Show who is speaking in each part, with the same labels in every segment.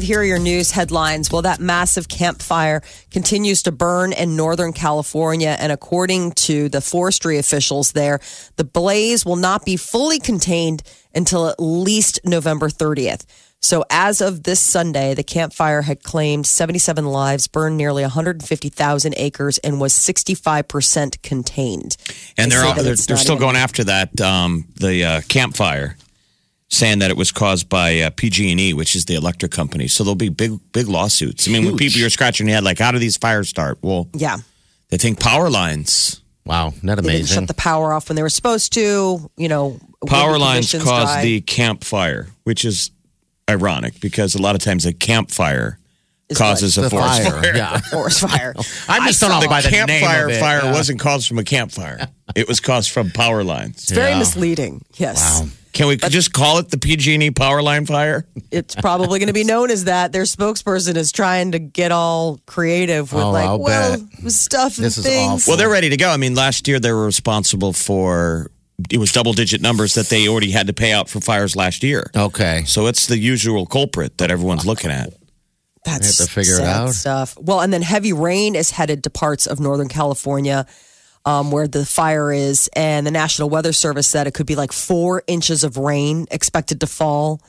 Speaker 1: Here are your news headlines. Well, that massive campfire continues to burn in Northern California. And according to the forestry officials there, the blaze will not be fully contained until at least November 30th. So, as of this Sunday, the campfire had claimed 77 lives, burned nearly 150,000 acres, and was 65% contained.
Speaker 2: And
Speaker 1: They
Speaker 2: they're all, they're, they're still
Speaker 1: even-
Speaker 2: going after that um, the uh, campfire, saying that it was caused by uh, PG&E, which is the electric company. So there'll be big big lawsuits. I mean, when people you're scratching your head like, how do these fires start? Well,
Speaker 1: Yeah.
Speaker 2: they think power lines.
Speaker 3: Wow, not
Speaker 1: They didn't
Speaker 3: amazing.
Speaker 1: shut the power off when they were supposed to, you know.
Speaker 2: Power lines
Speaker 1: conditions,
Speaker 2: cause the campfire, which is ironic because a lot of times a campfire
Speaker 1: Is
Speaker 2: causes
Speaker 3: the
Speaker 2: a forest
Speaker 3: fire,
Speaker 2: fire.
Speaker 3: yeah.
Speaker 1: forest fire.
Speaker 3: I'm just thrown
Speaker 2: The
Speaker 3: off by the name
Speaker 2: campfire
Speaker 3: of it.
Speaker 2: fire
Speaker 3: Yeah.
Speaker 2: wasn't caused from a campfire. It was caused from power lines.
Speaker 1: It's very
Speaker 3: Yeah.
Speaker 1: misleading. Yes.
Speaker 3: Wow.
Speaker 2: Can we just call it the PG&E power line fire?
Speaker 1: It's probably going to be known as that. Their spokesperson is trying to get all creative with
Speaker 3: Oh,
Speaker 1: like,
Speaker 3: I'll
Speaker 1: well,
Speaker 3: bet.
Speaker 1: stuff and
Speaker 3: This is
Speaker 1: things.
Speaker 3: awful.
Speaker 2: Well, they're ready to go. I mean, last year they were responsible for it was double digit numbers that they already had to pay out for fires last year.
Speaker 3: Okay.
Speaker 2: So it's the usual culprit that everyone's looking at.
Speaker 1: That's
Speaker 3: have to figure it out.
Speaker 1: Stuff. Well, and then heavy rain is headed to parts of Northern California. Um, where the fire is, and the National Weather Service said it could be like four inches of rain expected to fall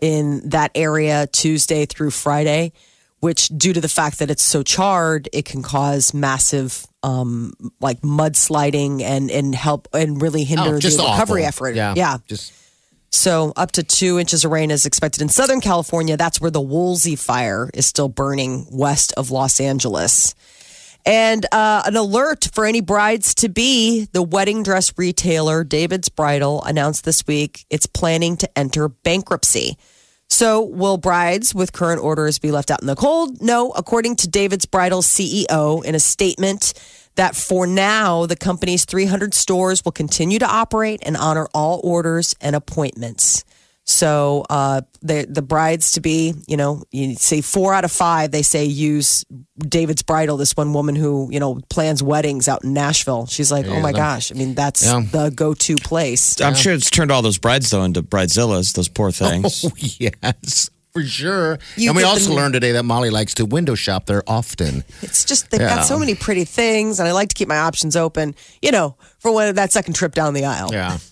Speaker 1: in that area Tuesday through Friday, which, due to the fact that it's so charred, it can cause massive, um, like mudsliding and and help and really hinder
Speaker 3: Oh, just
Speaker 1: the recovery
Speaker 3: awful.
Speaker 1: effort.
Speaker 3: Yeah.
Speaker 1: yeah.
Speaker 3: Just
Speaker 1: So up to two inches of rain is expected in Southern California. That's where the Woolsey fire is still burning west of Los Angeles. And uh, an alert for any brides to be the wedding dress retailer David's Bridal announced this week it's planning to enter bankruptcy. So, will brides with current orders be left out in the cold? No, according to David's Bridal CEO in a statement that for now, the company's 300 stores will continue to operate and honor all orders and appointments. So, uh, the the brides to be, you know, you say four out of five, they say use David's Bridal. This one woman who, you know, plans weddings out in Nashville. She's like, oh my gosh, I mean, that's
Speaker 3: Yeah.
Speaker 1: the go to place.
Speaker 2: I'm sure it's turned all those brides though into bridezillas. Those poor things.
Speaker 3: Oh, yes, for sure.
Speaker 1: You
Speaker 3: and we also learned today that Molly likes to window shop there often.
Speaker 1: It's just they've
Speaker 3: Yeah.
Speaker 1: got so many pretty things, and I like to keep my options open. You know, for when that second trip down the aisle.
Speaker 3: Yeah.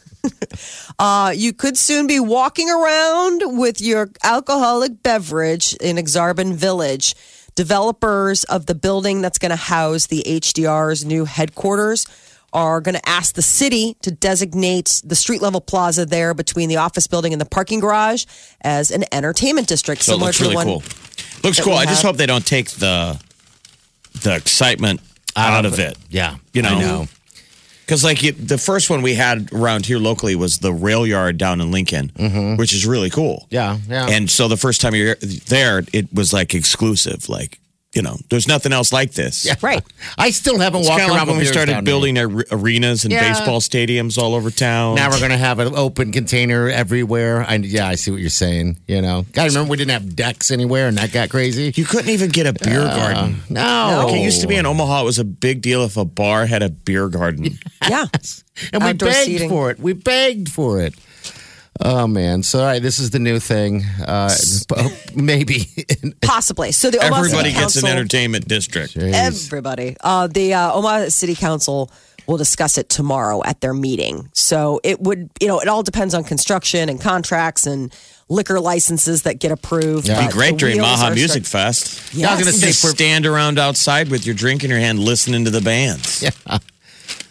Speaker 1: Uh, you could soon be walking around with your alcoholic beverage in Aksarben Village. Developers of the building that's going to house the HDR's new headquarters are going to ask the city to designate the street level plaza there between the office building and the parking garage as an entertainment district,
Speaker 2: So it
Speaker 1: similar
Speaker 2: looks
Speaker 1: to the
Speaker 2: really
Speaker 1: one.
Speaker 2: cool. Looks cool.
Speaker 1: we
Speaker 2: I just hope they don't take the the excitement out, of it.
Speaker 3: Yeah.
Speaker 2: You know.
Speaker 3: I know.
Speaker 2: Because like you, the first one we had around here locally was the rail yard down in Lincoln, mm-hmm. which is really cool.
Speaker 3: Yeah. Yeah.
Speaker 2: And so the first time you're there, it was like exclusive. Like you know, there's nothing else like this.
Speaker 3: yeah.
Speaker 1: Right.
Speaker 3: I still haven't
Speaker 2: It's
Speaker 3: walked around
Speaker 2: like when we started building ar- arenas and
Speaker 3: Yeah.
Speaker 2: baseball stadiums all over town.
Speaker 3: Now we're going to have an open container everywhere. I, yeah, I see what you're saying. You know, God, remember we didn't have decks anywhere, and that got crazy.
Speaker 2: you couldn't even get a beer uh, garden.
Speaker 3: No,
Speaker 2: Like it used to be in Omaha, it was a big deal if a bar had a beer garden.
Speaker 1: Yeah.
Speaker 3: and we
Speaker 1: Outdoor
Speaker 3: begged
Speaker 1: seating.
Speaker 3: for it. We begged for it. Oh man! So all right, this is the new thing. Uh, maybe.
Speaker 1: Possibly. So the Omaha
Speaker 2: Everybody
Speaker 1: City
Speaker 2: gets an entertainment district.
Speaker 1: Everybody. Uh, the uh, Omaha City Council will discuss it tomorrow at their meeting. So it would, you know, it all depends on construction and contracts and liquor licenses that get approved.
Speaker 2: It'd be great during Maha Music
Speaker 1: start-
Speaker 2: Fest.
Speaker 3: Yeah, I was gonna say
Speaker 2: Just stand around outside with your drink in your hand, listening to the bands.
Speaker 3: Yeah.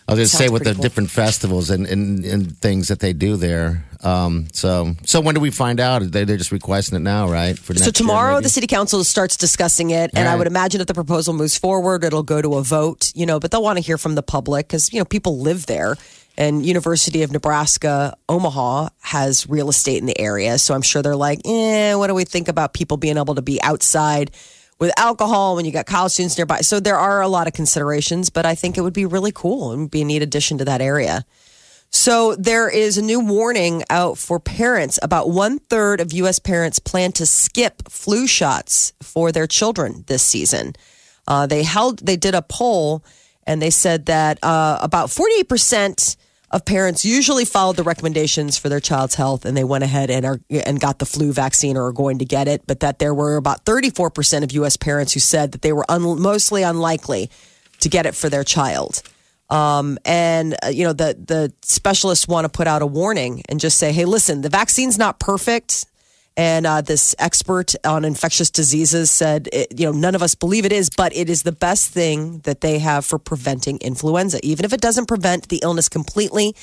Speaker 3: I was going to say with the
Speaker 1: cool.
Speaker 3: different festivals and, and, and things that they do there. Um, so so when do we find out? They, they're just requesting it now, right? For
Speaker 1: So tomorrow, the city council starts discussing it, and
Speaker 3: All
Speaker 1: I would imagine if the proposal moves forward, it'll go to a vote. You know, but they'll want to hear from the public because you know people live there, and University of Nebraska Omaha has real estate in the area, so I'm sure they're like, eh, what do we think about people being able to be outside? With alcohol, when you got college students nearby. So there are a lot of considerations, but I think it would be really cool and be a neat addition to that area. So there is a new warning out for parents. About one third of U.S. parents plan to skip flu shots for their children this season. Uh, they held, they did a poll, and they said that uh, about forty eight percent of parents usually followed the recommendations for their child's health, and they went ahead and are and got the flu vaccine or are going to get it. But that there were about thirty four percent of U.S. parents who said that they were un- mostly unlikely to get it for their child. Um, and uh, you know the the specialists want to put out a warning and just say, hey, listen, the vaccine's not perfect. And uh, this expert on infectious diseases said, it, you know, none of us believe it is, but it is the best thing that they have for preventing influenza. Even if it doesn't prevent the illness completely,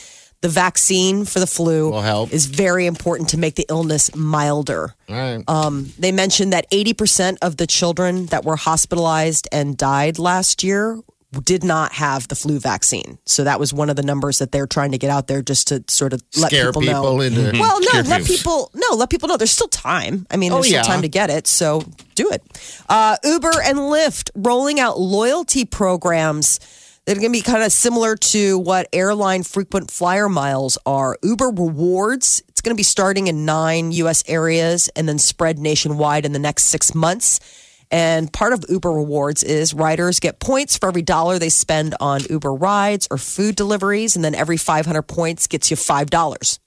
Speaker 1: the vaccine for the flu is very important to make the illness milder.
Speaker 3: Right.
Speaker 1: Um, they mentioned that 80% of the children that were hospitalized and died last year did not have the flu vaccine. So that was one of the numbers that they're trying to get out there just to sort of let
Speaker 3: Scare
Speaker 1: people,
Speaker 3: people
Speaker 1: know.
Speaker 3: into-
Speaker 1: well, no, let
Speaker 2: people.
Speaker 1: people no, let people know there's still time. I mean,
Speaker 3: Oh,
Speaker 1: there's
Speaker 3: yeah.
Speaker 1: still time to get it, so do it. Uh, Uber and Lyft rolling out loyalty programs that are going to be kind of similar to what airline frequent flyer miles are. Uber Rewards, it's going to be starting in nine U.S. areas and then spread nationwide in the next six months. And part of Uber Rewards is riders get points for every dollar they spend on Uber rides or food deliveries. And then every 500 points gets you $5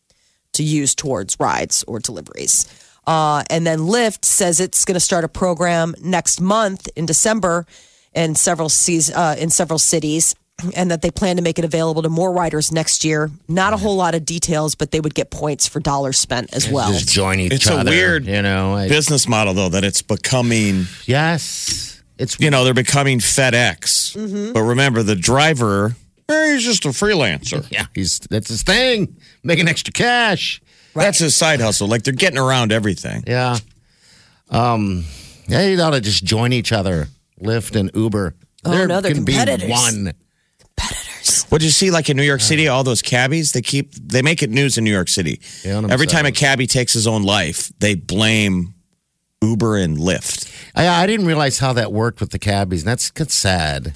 Speaker 1: to use towards rides or deliveries. Uh, and then Lyft says it's going to start a program next month in December in several uh, in several cities, and that they plan to make it available to more riders next year. Not a whole lot of details, but they would get points for dollars spent as well.
Speaker 3: Just join each
Speaker 2: It's a weird
Speaker 3: you know. I-
Speaker 2: business model though that it's becoming
Speaker 3: yes, it's
Speaker 2: you know they're becoming FedEx.
Speaker 1: Mm-hmm.
Speaker 2: But remember the driver, eh, he's just a freelancer.
Speaker 3: yeah. He's that's his thing, making extra cash.
Speaker 2: That's his side hustle. Like they're getting around everything.
Speaker 3: Yeah. Um. Yeah, you ought to just join each other. Lyft and Uber.
Speaker 1: Oh,
Speaker 3: there
Speaker 1: no, they're
Speaker 3: can be one.
Speaker 1: Competitors.
Speaker 2: What did you see like in New York City? All those cabbies they keep they make it news in New York City.
Speaker 3: They own
Speaker 2: Every time a
Speaker 3: themselves.
Speaker 2: cabbie takes his own life, they blame Uber and Lyft.
Speaker 3: I, I didn't realize how that worked with the cabbies. And that's, that's sad.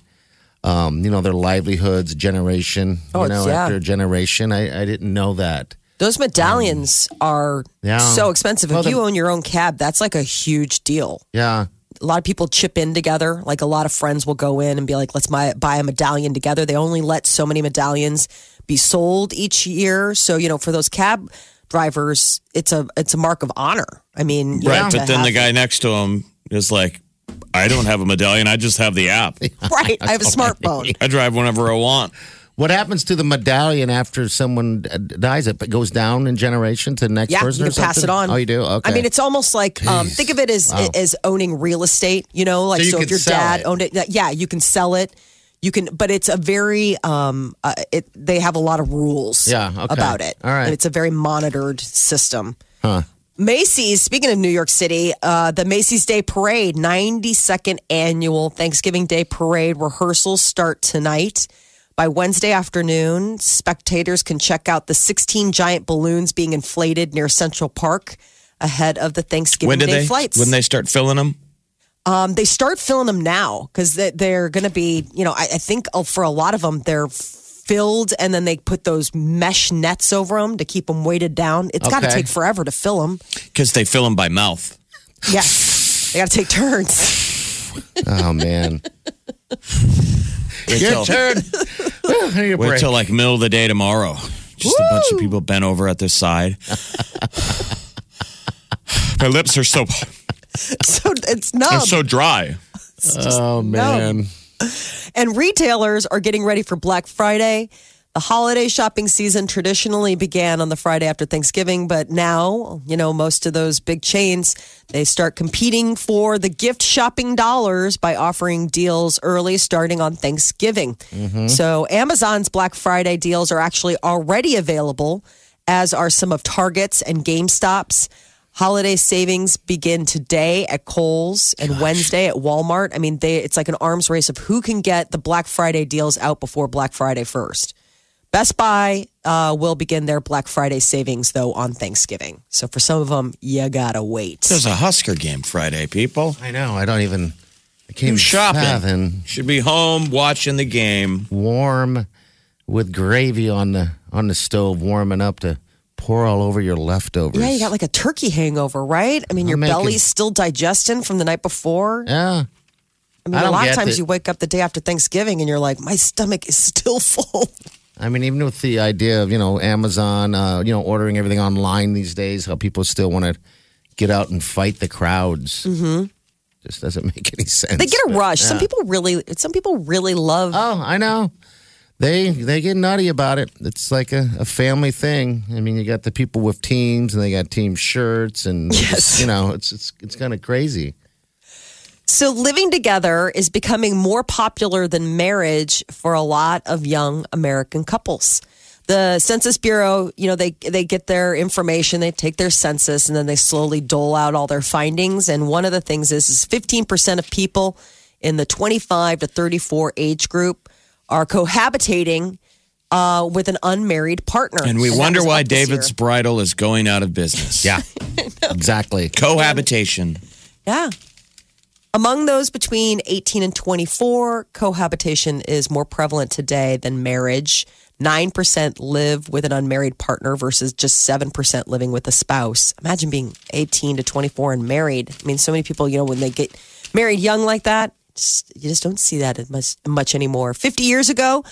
Speaker 3: Um, you know, their livelihoods, generation,
Speaker 1: Oh,
Speaker 3: you know,
Speaker 1: yeah.
Speaker 3: after generation. I, I didn't know that.
Speaker 1: Those medallions are
Speaker 3: Yeah.
Speaker 1: so expensive.
Speaker 3: Well,
Speaker 1: if you own your own cab, that's like a huge deal.
Speaker 3: Yeah.
Speaker 1: A lot of people chip in together. Like a lot of friends will go in and be like, let's buy, buy a medallion together. They only let so many medallions be sold each year. So, you know, for those cab drivers, it's a it's a mark of honor. I mean,
Speaker 2: Right. But then the guy next to him is like, I don't have a medallion. I just have the app.
Speaker 1: right? I have a smartphone.
Speaker 2: I drive whenever I want.
Speaker 3: What happens to the medallion after someone dies? It goes down in generation to the next
Speaker 1: Yeah,
Speaker 3: person
Speaker 1: you
Speaker 3: or
Speaker 1: can pass it on.
Speaker 3: Oh, you do? Okay.
Speaker 1: I mean, it's almost like um, think of it as as owning real estate. You know, like
Speaker 3: So you
Speaker 1: so, if your dad
Speaker 3: it.
Speaker 1: owned it, yeah, you can sell it. You can, but it's a very um, uh, it. They have a lot of rules,
Speaker 3: Yeah, okay.
Speaker 1: about it.
Speaker 3: All right.
Speaker 1: and it's a very monitored system. Macy's, speaking of New York City, uh, the Macy's Day Parade, 92nd annual Thanksgiving Day Parade rehearsals start tonight. By Wednesday afternoon, spectators can check out the 16 giant balloons being inflated near Central Park ahead of the Thanksgiving
Speaker 2: When did
Speaker 1: Day
Speaker 2: they?
Speaker 1: flights.
Speaker 2: When they start filling them?
Speaker 1: Um, they start filling them now because they, they're going to be, you know, I, I think uh, for a lot of them, they're filled and then they put those mesh nets over them to keep them weighted down. It's got to
Speaker 3: Okay.
Speaker 1: take forever to fill them.
Speaker 2: Because they fill them by mouth.
Speaker 1: Yeah. they got to take turns.
Speaker 3: oh, man.
Speaker 2: Wait
Speaker 3: Your
Speaker 2: till,
Speaker 3: turn. I
Speaker 2: wait
Speaker 3: break.
Speaker 2: till like middle of the day tomorrow. Just a bunch of people bent over at their side. My lips are so
Speaker 1: So it's
Speaker 2: I'm
Speaker 1: numb.
Speaker 2: so dry.
Speaker 3: oh, man.
Speaker 1: and retailers are getting ready for Black Friday. The holiday shopping season traditionally began on the Friday after Thanksgiving, but now, you know, most of those big chains, they start competing for the gift shopping dollars by offering deals early starting on Thanksgiving. Mm-hmm. So Amazon's Black Friday deals are actually already available, as are some of Target's and GameStop's. Holiday savings begin today at Kohl's and Wednesday at Walmart. I mean, they it's like an arms race of who can get the Black Friday deals out before Black Friday first. Best Buy uh, will begin their Black Friday savings though on Thanksgiving. So for some of them, you gotta wait.
Speaker 2: There's a Husker game Friday, people.
Speaker 3: I know. I don't even. I came
Speaker 2: shopping.
Speaker 3: Having
Speaker 2: Should be home watching the game.
Speaker 3: warm with gravy on the on the stove, warming up to pour all over your leftovers.
Speaker 1: Yeah, you got like a turkey hangover, right? I mean, your
Speaker 3: I'm making-
Speaker 1: belly's still digesting from the night before.
Speaker 3: Yeah.
Speaker 1: I mean,
Speaker 3: I
Speaker 1: a
Speaker 3: don't
Speaker 1: lot of
Speaker 3: get
Speaker 1: times
Speaker 3: that-
Speaker 1: you wake up the day after Thanksgiving and you're like, my stomach is still full.
Speaker 3: I mean, even with the idea of you know Amazon, uh, you know, ordering everything online these days, how people still want to get out and fight the crowds. Mm-hmm. Just doesn't make any sense.
Speaker 1: They get a rush. Some people really, some people really love.
Speaker 3: Oh, I know. They they get nutty about it. It's like a, a family thing. I mean, you got the people with teams, and they got team shirts, and
Speaker 1: Yes.
Speaker 3: just, you know, it's it's it's kind of crazy.
Speaker 1: So living together is becoming more popular than marriage for a lot of young American couples. The Census Bureau, you know, they they get their information, they take their census, and then they slowly dole out all their findings. And one of the things is, is 15% of people in the 25 to 34 age group are cohabitating uh, with an unmarried partner.
Speaker 2: And we
Speaker 1: that
Speaker 2: wonder why David's bridal is going out of business.
Speaker 3: Yeah, exactly.
Speaker 2: Cohabitation.
Speaker 1: Yeah. Among those between 18 and 24, cohabitation is more prevalent today than marriage. 9% live with an unmarried partner versus just 7% living with a spouse. Imagine being 18 to 24 and married. I mean, so many people, you know, when they get married young like that, just, you just don't see that much, much anymore. 50 years ago,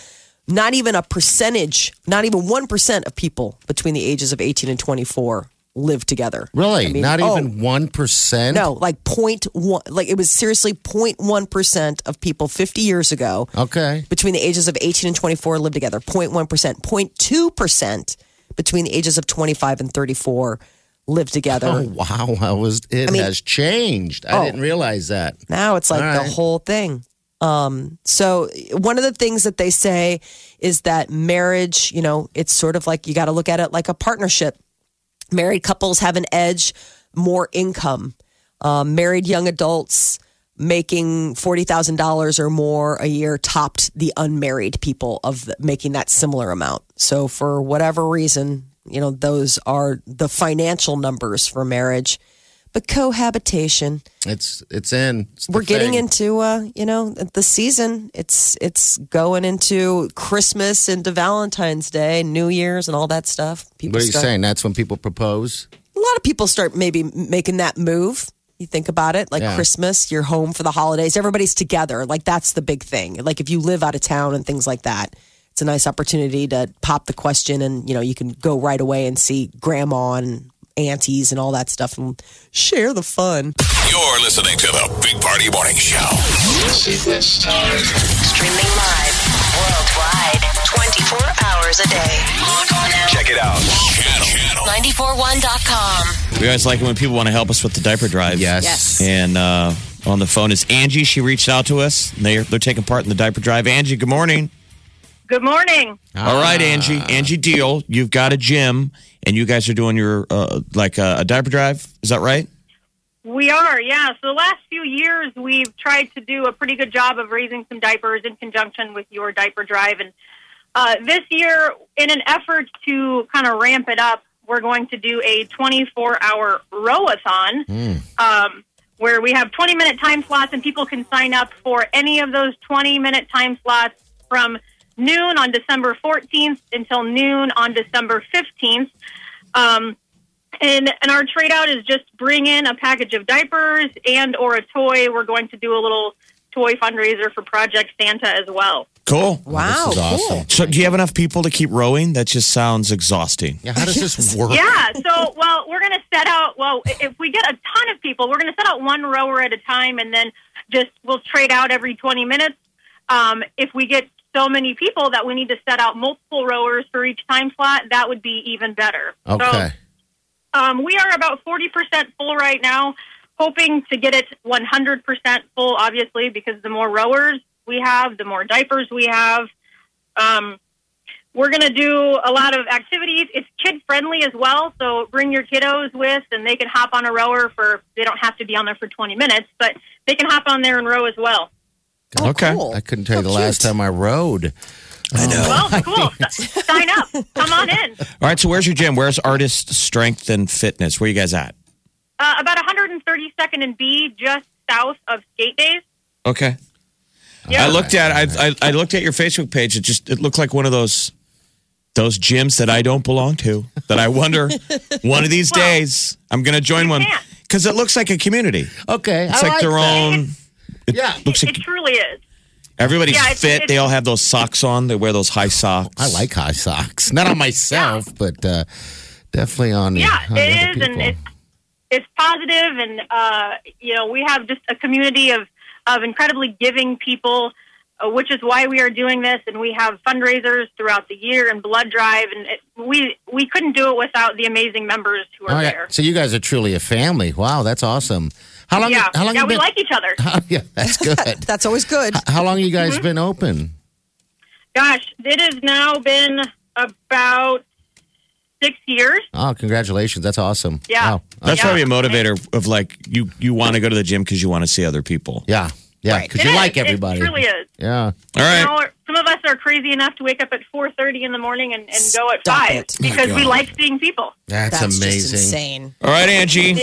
Speaker 1: not even a percentage, not even 1% of people between the ages of 18 and 24 live together.
Speaker 3: Really,
Speaker 1: I mean,
Speaker 3: not
Speaker 1: oh,
Speaker 3: even one percent.
Speaker 1: no, like point one, like it was seriously 0.1 percent of people 50 years ago
Speaker 3: Okay.
Speaker 1: between the ages of 18 and 24 lived together. 0.1 percent, 0.2 percent between the ages of 25 and 34 live together.
Speaker 3: Oh wow, how was it
Speaker 1: mean-
Speaker 3: has changed? I
Speaker 1: Oh.
Speaker 3: didn't realize that.
Speaker 1: Now it's like
Speaker 3: All
Speaker 1: the
Speaker 3: right.
Speaker 1: whole thing. Um, so one of the things that they say is that marriage, you know, it's sort of like you got to look at it like a partnership. Married couples have an edge, more income. Um, married young adults making forty thousand dollars or more a year topped the unmarried people of making that similar amount. So for whatever reason, you know, those are the financial numbers for marriage. But cohabitation,
Speaker 3: It's it's in. It's
Speaker 1: we're getting
Speaker 3: thing.
Speaker 1: into uh you know the season it's it's going into christmas into valentine's day new year's and all that stuff people
Speaker 3: What are you
Speaker 1: start,
Speaker 3: saying? That's when people propose.
Speaker 1: a lot of people start maybe making that move you think about it like
Speaker 3: Yeah.
Speaker 1: christmas you're home for the holidays everybody's together like that's the big thing like if you live out of town and things like that it's a nice opportunity to pop the question and you know you can go right away and see grandma and aunties and all that stuff and share the fun
Speaker 4: You're listening to the Big Party Morning Show.
Speaker 5: Streaming live worldwide 24 hours a day. Log on now.
Speaker 4: Check it out. Channel. Channel.
Speaker 5: 941.com.
Speaker 2: We always like it when people want to help us with the diaper drive.
Speaker 3: Yes.
Speaker 1: Yes.
Speaker 2: And uh, on the phone is Angie. She reached out to us. They're, they're taking part in the diaper drive. Angie, good morning.
Speaker 6: Good morning.
Speaker 2: All right, Angie. Angie Deal. You've got a gym, and you guys are doing your uh, like uh, a diaper drive. Is that right?
Speaker 6: We are, yeah. So the last few years, we've tried to do a pretty good job of raising some diapers in conjunction with your diaper drive. And uh, this year, in an effort to kind of ramp it up, we're going to do a 24 hour rowathon um, where we have 20 minute time slots and people can sign up for any of those 20 minute time slots from noon on December 14th until noon on December 15th. Um, and and our trade out is just bring in a package of diapers and or a toy. We're going to do a little toy fundraiser for Project Santa as well.
Speaker 2: Cool.
Speaker 1: wow
Speaker 3: this is awesome.
Speaker 1: cool
Speaker 2: So, do you have enough people to keep rowing? That just sounds exhausting.
Speaker 3: Yeah, how does this work?
Speaker 6: Yeah. So well, we're going to set out. Well, if we get a ton of people, we're going to set out one rower at a time, and then just we'll trade out every twenty minutes. Um, if we get so many people that we need to set out multiple rowers for each time slot, that would be even better.
Speaker 3: Okay.
Speaker 6: So um, we are about 40% full right now, hoping to get it 100% full, obviously, because the more rowers we have, the more diapers we have. Um, we're going to do a lot of activities. It's kid friendly as well, so bring your kiddos with, and they can hop on a rower for. They don't have to be on there for 20 minutes, but they can hop on there and row as well.
Speaker 1: Oh,
Speaker 2: Okay.
Speaker 1: cool.
Speaker 3: I couldn't tell you
Speaker 1: How
Speaker 3: the last time I rode.
Speaker 2: I know.
Speaker 6: Well, cool. Sign up. Come on in.
Speaker 2: All right, so where's your gym? Where's Artist Strength and Fitness? Where you guys at?
Speaker 6: Uh, about 132nd and B, just south of Skate Days.
Speaker 2: Okay.
Speaker 6: Yeah.
Speaker 2: I looked at I, I I looked at your Facebook page. It just it looked like one of those those gyms that I don't belong to. That I wonder one of these
Speaker 6: Well,
Speaker 2: days I'm going to join one because it looks like a community.
Speaker 3: Okay.
Speaker 2: It's
Speaker 3: I
Speaker 2: like, their
Speaker 3: that.
Speaker 2: own.
Speaker 3: Yeah.
Speaker 2: Looks
Speaker 6: It
Speaker 2: like
Speaker 6: truly is.
Speaker 2: everybody's
Speaker 6: Yeah, it's-
Speaker 2: fit.
Speaker 6: it's-
Speaker 2: they all have those socks on. They wear those high socks.
Speaker 3: I like high socks. Not on myself, but uh, definitely on the
Speaker 6: Yeah,
Speaker 3: on the
Speaker 6: it
Speaker 3: other
Speaker 6: is, and it's it's positive, and uh, you know we have just a community of of incredibly giving people, uh, which is why we are doing this, and we have fundraisers throughout the year and blood drive, and it, we we couldn't do it without the amazing members who are
Speaker 3: Oh, yeah.
Speaker 6: there.
Speaker 3: So you guys are truly a family. Wow, that's awesome. How long?
Speaker 6: Yeah,
Speaker 3: How long
Speaker 6: yeah,
Speaker 3: you
Speaker 6: we
Speaker 3: been?
Speaker 6: like each other.
Speaker 3: yeah, that's good.
Speaker 1: That's always good.
Speaker 3: How long you
Speaker 6: Mm-hmm.
Speaker 3: guys been open?
Speaker 6: Gosh, it has now been about six years.
Speaker 3: Oh, congratulations! That's awesome.
Speaker 6: Yeah.
Speaker 3: Wow.
Speaker 2: That's
Speaker 6: Yeah.
Speaker 2: probably a motivator of like you you want to go to the gym because you want to see other people.
Speaker 3: Yeah, yeah, because
Speaker 6: It
Speaker 3: you
Speaker 6: is.
Speaker 3: like
Speaker 6: It
Speaker 3: everybody.
Speaker 6: truly is.
Speaker 3: Yeah.
Speaker 2: All right.
Speaker 6: You know, some of us are crazy enough to wake up at 4.30 in the morning and, and go at
Speaker 1: Stop
Speaker 6: 5
Speaker 1: it.
Speaker 6: because we like seeing people.
Speaker 3: That's,
Speaker 1: That's
Speaker 3: amazing.
Speaker 1: just insane.
Speaker 2: All right, Angie.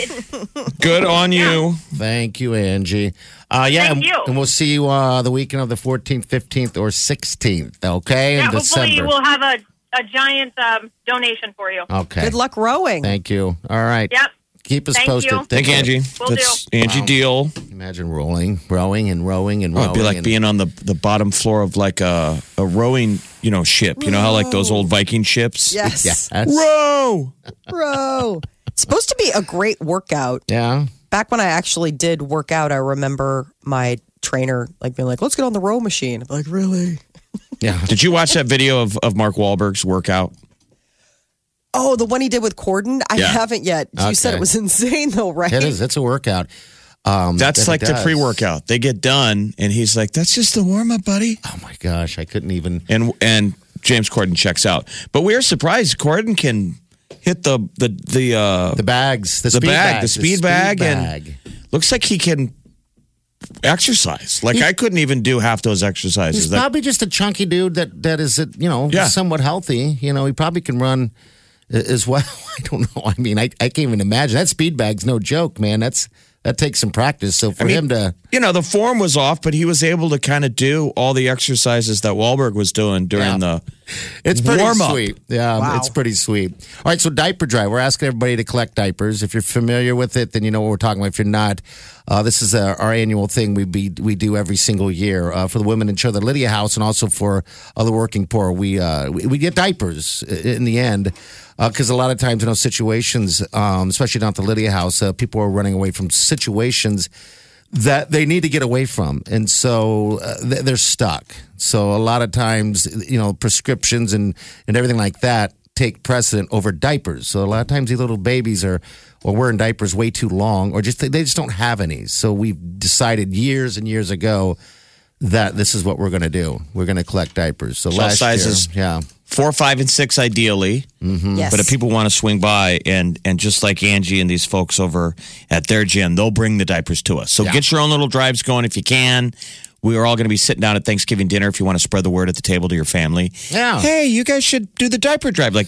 Speaker 2: Good on you.
Speaker 3: Thank you, Angie. Uh, yeah,
Speaker 6: Thank
Speaker 3: and,
Speaker 6: you.
Speaker 3: and we'll see you uh, the weekend of the 14th, 15th, or 16th. Okay,
Speaker 6: Yeah,
Speaker 3: in
Speaker 6: hopefully
Speaker 3: December.
Speaker 6: we'll have a, a giant um, donation for you.
Speaker 3: okay.
Speaker 1: Good luck rowing.
Speaker 3: Thank you. All right.
Speaker 6: Yep.
Speaker 3: Keep us
Speaker 6: Thank
Speaker 3: posted.
Speaker 6: you.
Speaker 2: Thank you, Angie.
Speaker 6: Will
Speaker 2: That's Angie Deal.
Speaker 3: Imagine rolling, rowing, and rowing and
Speaker 2: Oh,
Speaker 3: rowing.
Speaker 2: it'd be like
Speaker 3: and-
Speaker 2: being on the the bottom floor of like a a rowing, you know, ship. You know how like those old Viking ships.
Speaker 1: Yes.
Speaker 3: Yeah.
Speaker 2: Row.
Speaker 1: Row. It's supposed to be a great workout.
Speaker 3: Yeah.
Speaker 1: Back when I actually did work out, I remember my trainer like being like, let's get on the row machine. I'm like, really?
Speaker 3: Yeah.
Speaker 2: Did you watch that video of, of Mark Wahlberg's workout?
Speaker 1: Oh, the one he did with Corden? I
Speaker 2: Yeah.
Speaker 1: haven't yet. You said
Speaker 3: Okay.
Speaker 1: it was insane though, right?
Speaker 3: It is. It's a workout. Um,
Speaker 2: That's
Speaker 3: that he
Speaker 2: like the
Speaker 3: does.
Speaker 2: pre workout. They get done and he's like, That's just the warm up, buddy.
Speaker 3: Oh my gosh, I couldn't even.
Speaker 2: And and James Corden checks out. But we are surprised Corden can hit the the the uh
Speaker 3: The bags, the,
Speaker 2: the
Speaker 3: speed
Speaker 2: bag,
Speaker 3: bag,
Speaker 2: the speed bag, and
Speaker 3: bag.
Speaker 2: looks like he can exercise. Like I couldn't even do half those exercises.
Speaker 3: He's
Speaker 2: Like,
Speaker 3: probably just a chunky dude that that is, you know,
Speaker 2: Yeah.
Speaker 3: somewhat healthy. You know, he probably can run a- as well. I don't know. I mean, I, I can't even imagine that speed bag's no joke, man. That's that takes some practice. So for
Speaker 2: I mean,
Speaker 3: him to,
Speaker 2: you know, the form was off, but he was able to kind of do all the exercises that Wahlberg was doing during the.
Speaker 3: it's pretty
Speaker 2: Warm up.
Speaker 3: sweet. Yeah,
Speaker 1: Wow.
Speaker 3: it's pretty sweet. All right, so diaper drive. We're asking everybody to collect diapers. If you're familiar with it, then you know what we're talking about. If you're not, uh, this is our, our annual thing we be, we do every single year uh, for the women in the Lydia House, and also for other working poor. We uh, we, we get diapers in the end. Because a lot of times in those situations, um, especially down at the Lydia House, uh, people are running away from situations that they need to get away from. And so uh, they're stuck. So a lot of times, you know, prescriptions and, and everything like that take precedent over diapers. So a lot of times these little babies are or wearing diapers way too long or just they just don't have any. So we've decided years and years ago that this is what we're going to do. We're going to collect diapers. So
Speaker 2: All
Speaker 3: last
Speaker 2: sizes.
Speaker 3: year, yeah.
Speaker 2: Four, five, and six, ideally. Mm-hmm.
Speaker 1: Yes.
Speaker 2: But if people want to swing by and and just like Angie and these folks over at their gym, they'll bring the diapers to us. So
Speaker 3: Yeah.
Speaker 2: get your own little drives going if you can. We are all going to be sitting down at Thanksgiving dinner if you want to spread the word at the table to your family.
Speaker 3: Yeah.
Speaker 2: Hey, you guys should do the diaper drive. Like,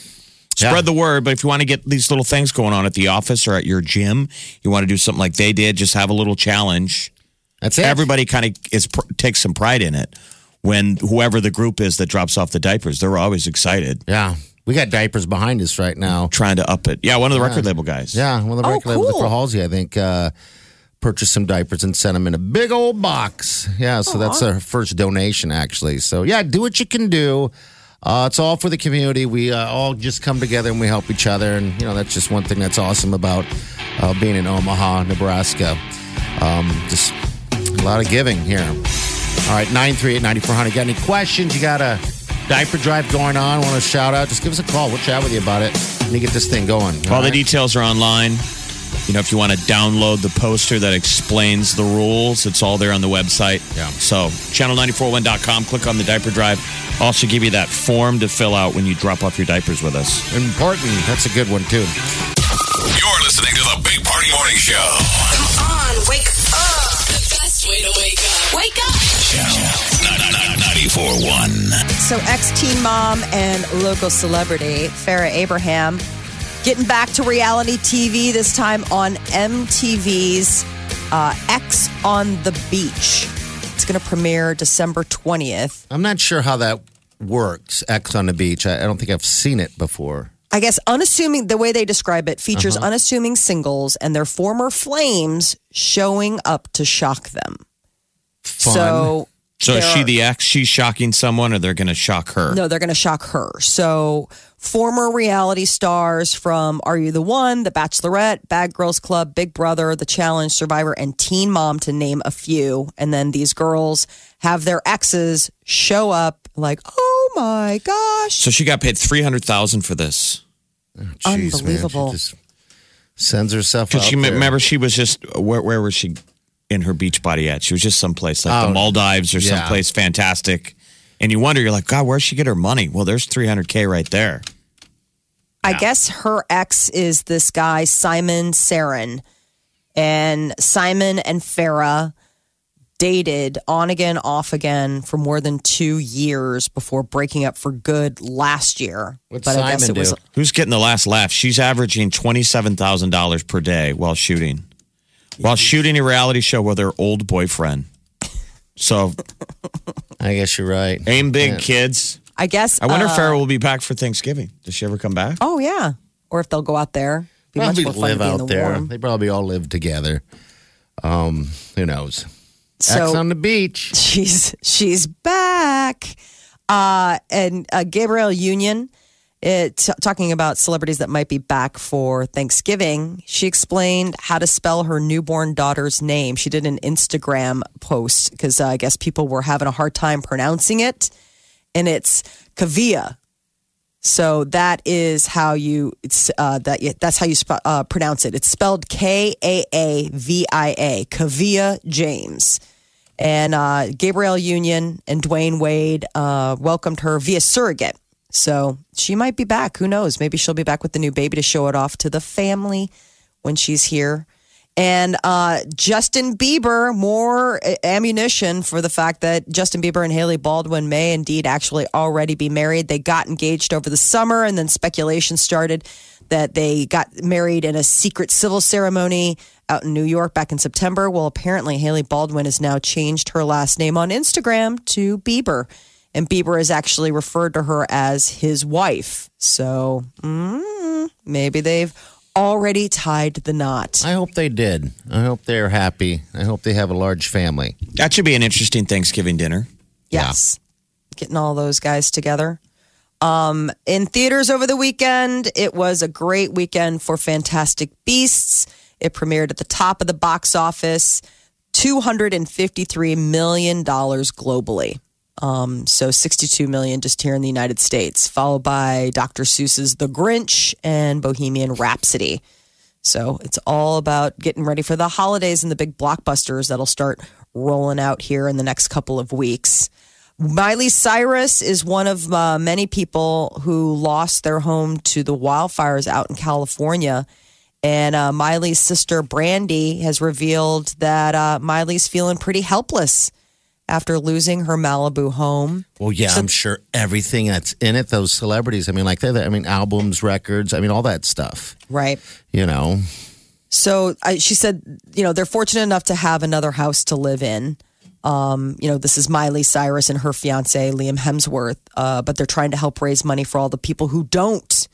Speaker 2: spread
Speaker 3: Yeah.
Speaker 2: the word. But if you want to get these little things going on at the office or at your gym, you want to do something like they did, just have a little challenge.
Speaker 3: That's it.
Speaker 2: Everybody kind of is takes some pride in it. When whoever the group is that drops off the diapers, they're always excited,
Speaker 3: Yeah. We got diapers behind us right now.
Speaker 2: trying to up it. Yeah, one of the record label guys.
Speaker 3: Yeah, one of the
Speaker 1: Oh,
Speaker 3: record labels for Halsey, I think, uh, purchased some diapers and sent them in a big old box. Yeah, so that's our first donation, actually. So, yeah, do what you can do. Uh, it's all for the community. We uh, all just come together and we help each other. And, you know, that's just one thing that's awesome about uh, being in Omaha, Nebraska. Um, just a lot of giving here. All right, 938 9400. Got any questions? You got a diaper drive going on? Want to shout out? Just give us a call. We'll chat with you about it. Let me get this thing going.
Speaker 2: All the
Speaker 3: right?
Speaker 2: details are online. You know, if you want to download the poster that explains the rules, it's all there on the website.
Speaker 3: Yeah.
Speaker 2: So, channel941.com, click on the diaper drive. Also, give you that form to fill out when you drop off your diapers with us.
Speaker 3: Important. That's a good one, too.
Speaker 4: You're listening to the Big Party Morning Show.
Speaker 5: Come on, wake up.
Speaker 7: The best way to wake up. Wake up.
Speaker 4: Channel 941.
Speaker 1: So, ex teen mom and local celebrity Farrah Abraham getting back to reality TV, this time on MTV's uh, Ex on the Beach. It's going to premiere December 20th.
Speaker 3: I'm not sure how that works, Ex on the beach. I, I don't think I've seen it before.
Speaker 1: I guess unassuming, the way they describe it, features unassuming singles and their former flames showing up to shock them.
Speaker 3: Fun.
Speaker 1: So,
Speaker 2: So, is she the ex? She's shocking someone, or they're going to shock her?
Speaker 1: No, they're going to shock her. So, former reality stars from Are You the One, The Bachelorette, Bad Girls Club, Big Brother, The Challenge, Survivor, and Teen Mom, to name a few. And then these girls have their exes show up like, oh my gosh.
Speaker 2: So, she got paid 300000 for this.
Speaker 3: Oh, jeez, man.
Speaker 1: Unbelievable.
Speaker 3: She just sends herself
Speaker 2: Because she
Speaker 3: there.
Speaker 2: remember she was just where, where was she in her beach body at? She was just someplace like
Speaker 3: Oh,
Speaker 2: the Maldives or
Speaker 3: yeah.
Speaker 2: someplace fantastic. And you wonder, you're like, God, where'd she get her money? Well, there's 300K right there.
Speaker 1: I guess her ex is this guy, Simon Saran. And Simon and Farrah dated on again, off again for more than two years before breaking up for good last year.
Speaker 3: What's
Speaker 1: but I guess
Speaker 3: Simon
Speaker 1: it was?
Speaker 2: Who's getting the last laugh? She's averaging $27,000 per day while shooting. While shooting a reality show with her old boyfriend. So
Speaker 3: I guess you're right.
Speaker 2: aim big,
Speaker 3: Yeah.
Speaker 2: kids.
Speaker 1: I guess.
Speaker 2: I wonder
Speaker 1: uh,
Speaker 2: if Farrah will be back for Thanksgiving. Does she ever come back?
Speaker 1: Oh yeah, or if they'll go out there. Be much
Speaker 3: Probably
Speaker 1: more fun
Speaker 3: live
Speaker 1: to be in
Speaker 3: out
Speaker 1: the
Speaker 3: there.
Speaker 1: warm.
Speaker 3: They probably all live together. Um, who knows? X
Speaker 1: So
Speaker 3: on the beach.
Speaker 1: she's she's back, uh, and uh, Gabrielle Union. It, talking about celebrities that might be back for Thanksgiving, she explained how to spell her newborn daughter's name. She did an Instagram post because uh, I guess people were having a hard time pronouncing it, and it's Kaavia. So that is how you it's uh, that that's how you sp- uh, pronounce it. It's spelled K A A V I A, Kaavia James. And uh, Gabrielle Union and Dwyane Wade uh, welcomed her via surrogate. So she might be back. Who knows? Maybe she'll be back with the new baby to show it off to the family when she's here. And uh, Justin Bieber, more ammunition for the fact that Justin Bieber and Hailey Baldwin may indeed actually already be married. They got engaged over the summer, and then speculation started that they got married in a secret civil ceremony out in New York back in September. Well, apparently, Hailey Baldwin has now changed her last name on Instagram to Bieber. And Bieber has actually referred to her as his wife. So mm, maybe they've already tied the knot.
Speaker 3: I hope they did. I hope they're happy. I hope they have a large family.
Speaker 2: That should be an interesting Thanksgiving dinner.
Speaker 1: Yes. Getting all those guys together. Um, in theaters over the weekend, it was a great weekend for Fantastic Beasts. It premiered at the top of the box office, $253 million globally. Um, so 62 million just here in the United States, followed by Dr. Seuss's The Grinch and Bohemian Rhapsody. So it's all about getting ready for the holidays and the big blockbusters that'll start rolling out here in the next couple of weeks. Miley Cyrus is one of uh, many people who lost their home to the wildfires out in California. And uh, Miley's sister, Brandi, has revealed that uh, Miley's feeling pretty helpless after losing her Malibu home.
Speaker 3: Well, yeah, I'm sure everything that's in it, those celebrities, I mean, like, they're, I mean, albums, records, I mean, all that stuff,
Speaker 1: Right.
Speaker 3: you know.
Speaker 1: So I, she said, you know, they're fortunate enough to have another house to live in. Um, you know, this is Miley Cyrus and her fiance Liam Hemsworth, uh, but they're trying to help raise money for all the people who don't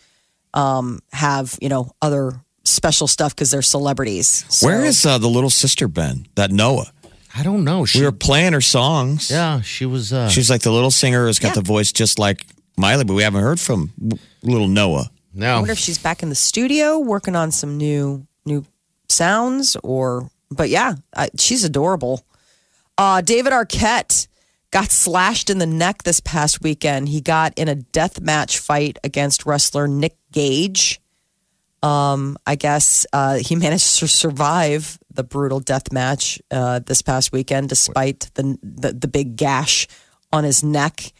Speaker 1: um, have, you know, other special stuff because they're celebrities. So,
Speaker 2: Where is uh, the little sister been? That Noah.
Speaker 3: I don't know. She,
Speaker 2: We were playing her songs.
Speaker 3: yeah, she was. Uh,
Speaker 2: She's like the little singer who's got
Speaker 1: Yeah.
Speaker 2: the voice just like Miley, but we haven't heard from little Noah.
Speaker 3: No.
Speaker 1: I wonder if she's back in the studio working on some new new sounds or but yeah, I, she's adorable. Uh, David Arquette got slashed in the neck this past weekend. He got in a death match fight against wrestler Nick Gage. Um, I guess uh, he managed to survive the brutal death match uh, this past weekend, despite the, the the big gash on his neck.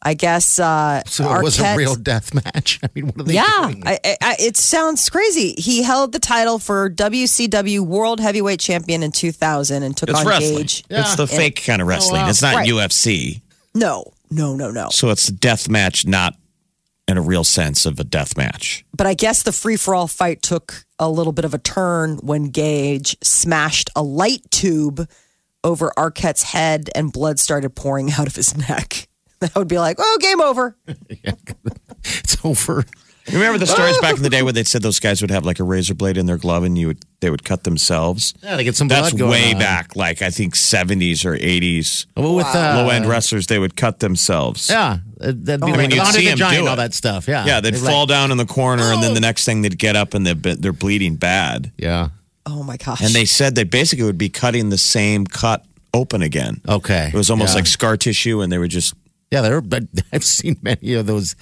Speaker 1: I guess uh,
Speaker 3: So it was a real death match. I mean, what are they
Speaker 1: yeah,
Speaker 3: doing?
Speaker 1: I, I, I- it sounds crazy. He held the title for WCW World Heavyweight Champion in 2000 and took
Speaker 2: It's
Speaker 1: on
Speaker 2: wrestling.
Speaker 1: Gage.
Speaker 2: It's the fake kind of wrestling.
Speaker 3: wow.
Speaker 2: It's not
Speaker 1: Right.
Speaker 2: UFC.
Speaker 1: No, no, no, no.
Speaker 2: So it's a death match, not in a real sense of a death match.
Speaker 1: But I guess the free for all fight took a little bit of a turn when Gage smashed a light tube over Arquette's head and blood started pouring out of his neck. That would be like, oh, game over.
Speaker 3: It's over.
Speaker 2: You remember the stories back in the day where they said those guys would have like a razor blade in their glove and you would they would cut themselves?
Speaker 3: Yeah, to get some
Speaker 2: That's
Speaker 3: blood going
Speaker 2: way
Speaker 3: on.
Speaker 2: back, like I think seventies or eighties.
Speaker 3: Well, with uh,
Speaker 2: Low end wrestlers, they would cut themselves.
Speaker 3: Yeah, uh, that'd be
Speaker 2: I mean,
Speaker 3: like
Speaker 2: you'd
Speaker 3: Andre
Speaker 2: see
Speaker 3: the
Speaker 2: him
Speaker 3: Giant,
Speaker 2: do
Speaker 3: all that stuff. Yeah,
Speaker 2: Yeah, they'd
Speaker 3: They'd
Speaker 2: fall
Speaker 3: like-
Speaker 2: down in the corner, and then the next thing they'd get up and they're they're bleeding bad.
Speaker 3: Yeah.
Speaker 1: Oh my gosh.
Speaker 2: And they said they basically would be cutting the same cut open again.
Speaker 3: Okay.
Speaker 2: It was almost
Speaker 3: Yeah.
Speaker 2: like scar tissue, and they were just
Speaker 3: Yeah, there. But I've seen many of those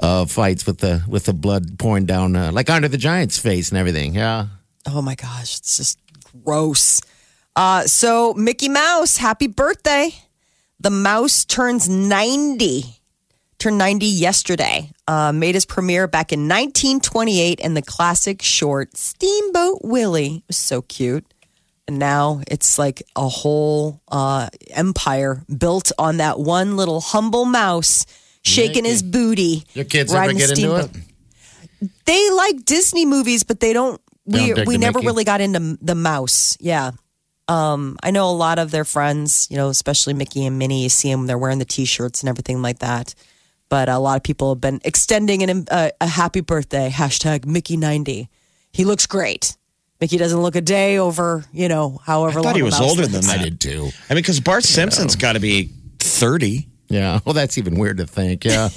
Speaker 3: uh, fights with the with the blood pouring down, uh, like under the Giant's face and everything. Yeah.
Speaker 1: Oh my gosh, it's just gross. Uh, so Mickey Mouse, happy birthday! The mouse turns ninety. Turned ninety yesterday. Uh, made his premiere back in 1928 in the classic short Steamboat Willie. It was so cute. And now it's like a whole uh, empire built on that one little humble mouse shaking his booty.
Speaker 3: Your kids ever
Speaker 1: riding a
Speaker 3: get into
Speaker 1: steamboat
Speaker 3: it?
Speaker 1: they like Disney movies, but they don't.
Speaker 3: They
Speaker 1: We
Speaker 3: don't dig
Speaker 1: we
Speaker 3: the
Speaker 1: never
Speaker 3: Mickey?
Speaker 1: really got into the mouse. Yeah, um, I know a lot of their friends. You know, especially Mickey and Minnie. You see them; they're wearing the T-shirts and everything like that. But a lot of people have been extending an, a, a happy birthday hashtag Mickey ninety. He looks great. Mickey doesn't look a day over. You know, however
Speaker 2: I
Speaker 1: long
Speaker 2: thought he
Speaker 1: a
Speaker 2: was
Speaker 1: mouse
Speaker 2: older
Speaker 1: lives.
Speaker 2: than
Speaker 3: I did too.
Speaker 2: I mean, because Bart Simpson's got to be thirty.
Speaker 3: Yeah. Well, that's even weird to think. Yeah.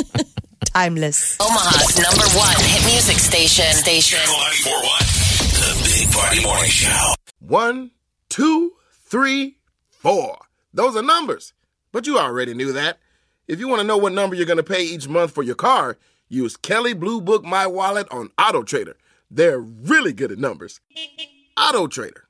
Speaker 1: Timeless.
Speaker 5: Omaha's number one hit music station. Station.
Speaker 4: Channel 941. The Big Party Morning Show.
Speaker 8: One, two, three, four. Those are numbers. But you already knew that. If you want to know what number you're going to pay each month for your car, use Kelley Blue Book My Wallet on Auto Trader. They're really good at numbers. Auto Trader.